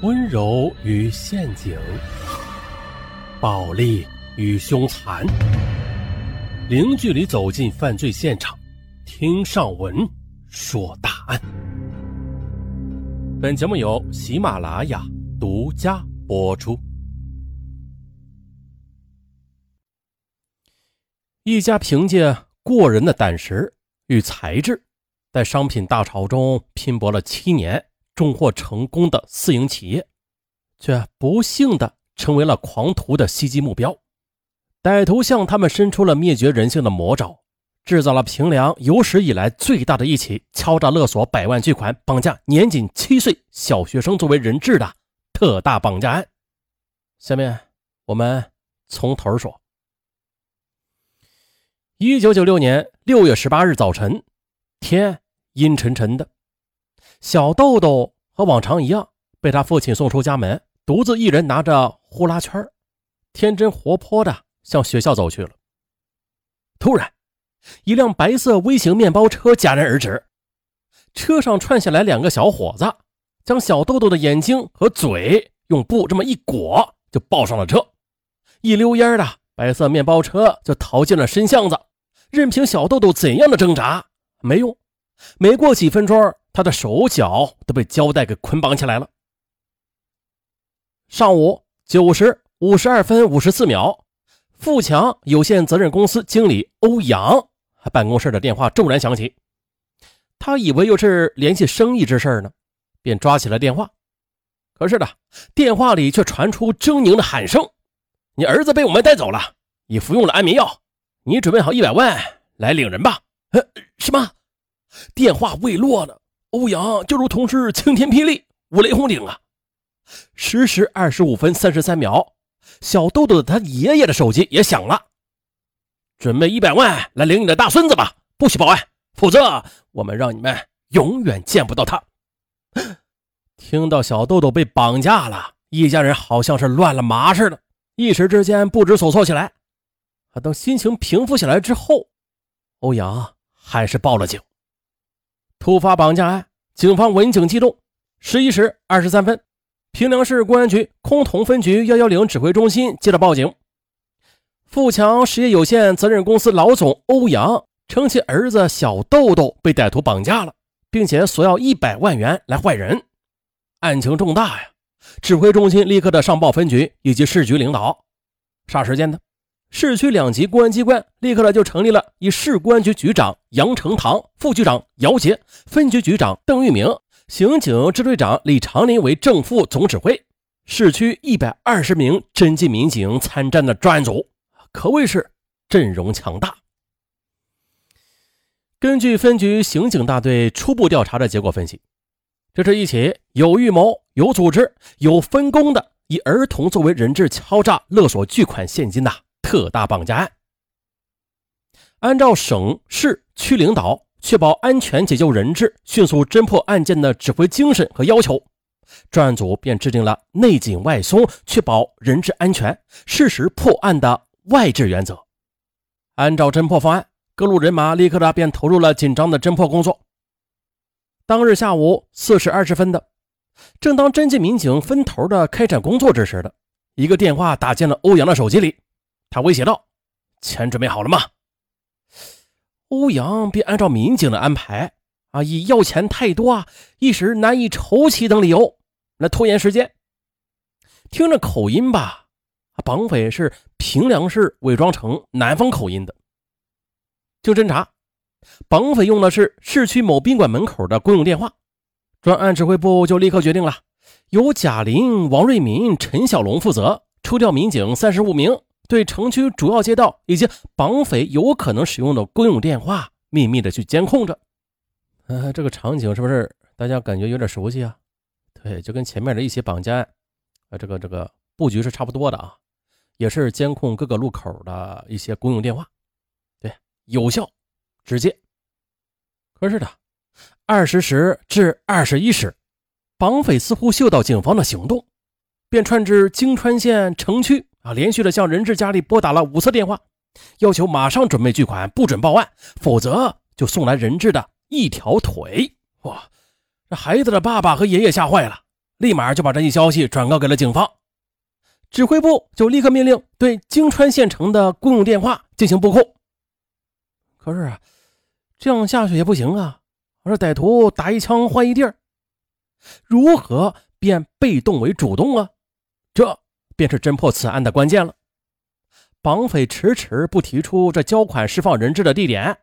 温柔与陷阱，暴力与凶残，零距离走进犯罪现场，听上文说大案。本节目由喜马拉雅独家播出。一家凭借过人的胆识与才智，在商品大潮中拼搏了七年。重获成功的私营企业，却不幸的成为了狂徒的袭击目标。歹徒向他们伸出了灭绝人性的魔爪，制造了平凉有史以来最大的一起敲诈勒索百万巨款、绑架年仅七岁小学生作为人质的特大绑架案。下面我们从头说。一九九六年六月十八日早晨，天阴沉沉的。小豆豆和往常一样，被他父亲送出家门，独自一人拿着呼啦圈，天真活泼的向学校走去了。突然，一辆白色微型面包车戛然而止，车上窜下来两个小伙子，将小豆豆的眼睛和嘴用布这么一裹，就抱上了车。一溜烟的，白色面包车就逃进了深巷子，任凭小豆豆怎样的挣扎，没用。没过几分钟。他的手脚都被胶带给捆绑起来了。上午九时五十二分五十四秒，富强有限责任公司经理欧阳办公室的电话骤然响起，他以为又是联系生意之事呢，便抓起了电话。可是呢，电话里却传出狰狞的喊声：“你儿子被我们带走了，已服用了安眠药，你准备好一百万来领人吧。”呃，什么？电话未落呢。欧阳就如同是晴天霹雳，五雷轰顶啊！十时二十五分三十三秒，小豆豆他爷爷的手机也响了。准备一百万来领你的大孙子吧，不许报案，否则我们让你们永远见不到他。听到小豆豆被绑架了，一家人好像是乱了麻似的，一时之间不知所措起来。可等心情平复下来之后，欧阳还是报了警。突发绑架案，警方闻警机动。十一时二十三分，平凉市公安局崆峒分局幺幺零指挥中心接到报警：富强实业有限责任公司老总欧阳称其儿子小豆豆被歹徒绑架了，并且索要一百万元来换人。案情重大呀！指挥中心立刻的上报分局以及市局领导。啥时间呢？市区两级公安机关立刻呢就成立了，以市公安局局长杨成堂、副局长姚杰、分局局长邓玉明、刑警支队长李长林为正副总指挥，市区一百二十名侦缉民警参战的专案组，可谓是阵容强大。根据分局刑警大队初步调查的结果分析，这是一起有预谋、有组织、有分工的以儿童作为人质敲诈勒索巨款现金的。特大绑架案，按照省市区领导确保安全解救人质、迅速侦破案件的指挥精神和要求，专案组便制定了内紧外松、确保人质安全、适时破案的外置原则。按照侦破方案，各路人马立刻的便投入了紧张的侦破工作。当日下午四时二十分的，正当侦缉民警分头的开展工作之时的，一个电话打进了欧阳的手机里。他威胁道：“钱准备好了吗？”欧阳便按照民警的安排，啊，以要钱太多啊，一时难以筹齐等理由来拖延时间。听着口音吧，绑匪是平凉市伪装成南方口音的。经侦查，绑匪用的是市区某宾馆门口的公用电话。专案指挥部就立刻决定了，由贾林、王瑞民、陈小龙负责，抽调民警三十五名。对城区主要街道以及绑匪有可能使用的公用电话秘密的去监控着，呃，这个场景是不是大家感觉有点熟悉啊？对，就跟前面的一些绑架案，呃，这个这个布局是差不多的啊，也是监控各个路口的一些公用电话，对，有效、直接。可是的，二十时至二十一时，绑匪似乎嗅到警方的行动，便窜至京川县城区。啊！连续的向人质家里拨打了五次电话，要求马上准备巨款，不准报案，否则就送来人质的一条腿。哇！这孩子的爸爸和爷爷吓坏了，立马就把这一消息转告给了警方，指挥部就立刻命令对京川县城的公用电话进行布控。可是啊，这样下去也不行啊！我说歹徒打一枪换一地儿，如何变被动为主动啊？这便是侦破此案的关键了。绑匪迟迟不提出这交款释放人质的地点，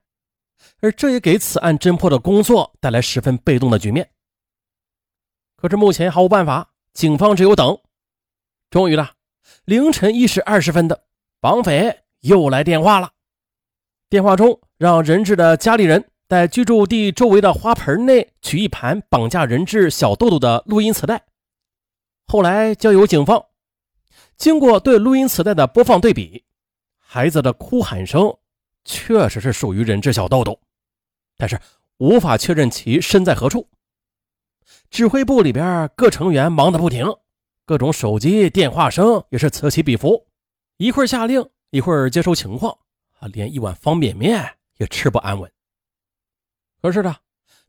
而这也给此案侦破的工作带来十分被动的局面。可是目前毫无办法，警方只有等。终于了，凌晨一时二十分的，绑匪又来电话了。电话中让人质的家里人在居住地周围的花盆内取一盘绑架人质小豆豆的录音磁带。后来交由警方经过对录音磁带的播放对比，孩子的哭喊声确实是属于人质小豆豆，但是无法确认其身在何处。指挥部里边各成员忙得不停，各种手机电话声也是此起彼伏，一会儿下令，一会儿接收情况，啊，连一碗方便面也吃不安稳。可是呢，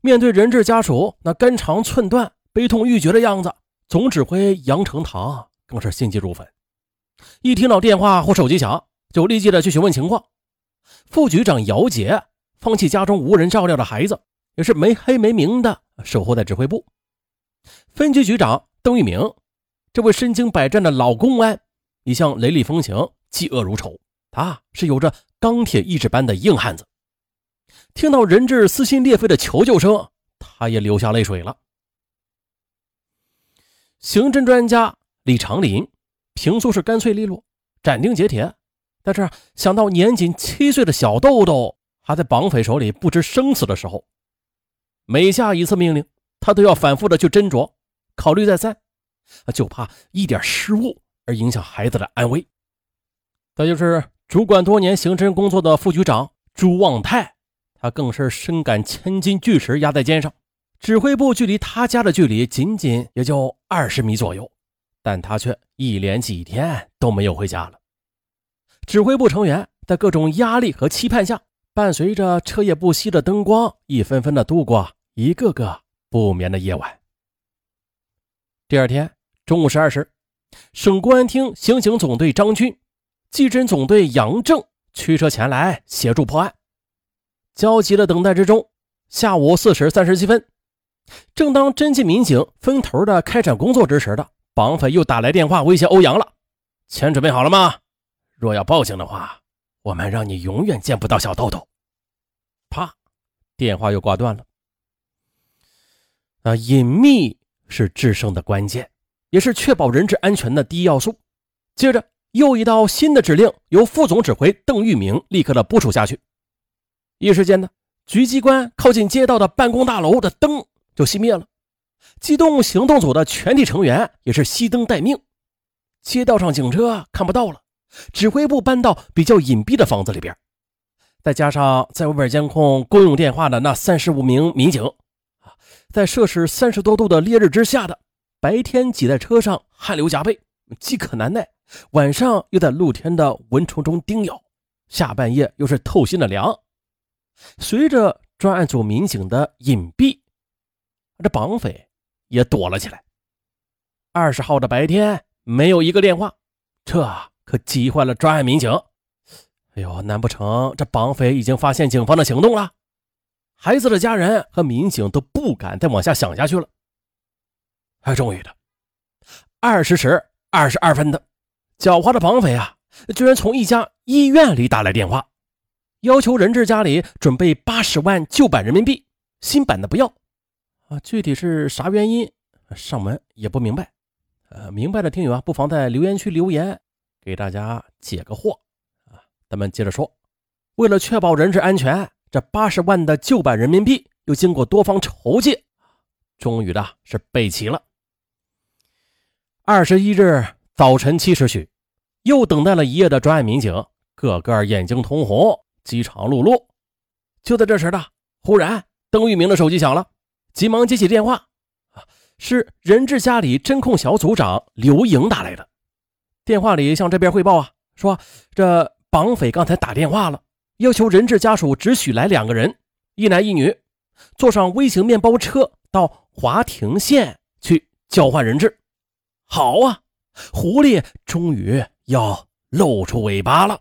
面对人质家属那肝肠寸断、悲痛欲绝的样子，总指挥杨成堂更是心急如焚。一听到电话或手机响，就立即的去询问情况。副局长姚杰放弃家中无人照料的孩子，也是没黑没明的守候在指挥部。分局局长邓玉明，这位身经百战的老公安，一向雷厉风行、嫉恶如仇，他是有着钢铁意志般的硬汉子。听到人质撕心裂肺的求救声，他也流下泪水了。刑侦专家李长林平素是干脆利落、斩钉截铁，但是想到年仅七岁的小豆豆还在绑匪手里不知生死的时候，每下一次命令。他都要反复的去斟酌、考虑再三，就怕一点失误而影响孩子的安危。再就是主管多年刑侦工作的副局长朱旺泰，他更是深感千斤巨石压在肩上。指挥部距离他家的距离仅仅也就二十米左右，但他却一连几天都没有回家了。指挥部成员在各种压力和期盼下，伴随着彻夜不息的灯光，一分分的度过一个个。不眠的夜晚。第二天中午十二时，省公安厅刑警总队张军、技侦总队杨正驱车前来协助破案。焦急的等待之中，下午四时三十七分，正当侦缉民警分头的开展工作之时的，绑匪又打来电话威胁欧阳了：“钱准备好了吗？若要报警的话，我们让你永远见不到小豆豆。”啪，电话又挂断了。啊，隐秘是制胜的关键，也是确保人质安全的第一要素。接着，又一道新的指令由副总指挥邓玉明立刻的部署下去。一时间呢，局机关靠近街道的办公大楼的灯就熄灭了，机动行动组的全体成员也是熄灯待命。街道上警车看不到了，指挥部搬到比较隐蔽的房子里边，再加上在外边监控公用电话的那三十五名民警。在摄氏三十多度的烈日之下的白天，挤在车上汗流浃背，饥渴难耐；晚上又在露天的蚊虫中叮咬，下半夜又是透心的凉。随着专案组民警的隐蔽，这绑匪也躲了起来。二十号的白天没有一个电话，这可急坏了专案民警。哎呦，难不成这绑匪已经发现警方的行动了？孩子的家人和民警都不敢再往下想下去了。哎，终于的，二十时二十二分的，狡猾的绑匪啊，居然从一家医院里打来电话，要求人质家里准备八十万旧版人民币，新版的不要。啊，具体是啥原因，上门也不明白。呃，明白的听友啊，不妨在留言区留言，给大家解个惑。啊，咱们接着说，为了确保人质安全。这八十万的旧版人民币又经过多方筹借，终于的是备齐了。二十一日早晨七时许，又等待了一夜的专案民警，个个眼睛通红，饥肠辘辘。就在这时的，忽然邓玉明的手机响了，急忙接起电话，啊是人质家里侦控小组长刘莹打来的。电话里向这边汇报啊，说这绑匪刚才打电话了。要求人质家属只许来两个人，一男一女，坐上微型面包车到华亭县去交换人质。好啊，狐狸终于要露出尾巴了。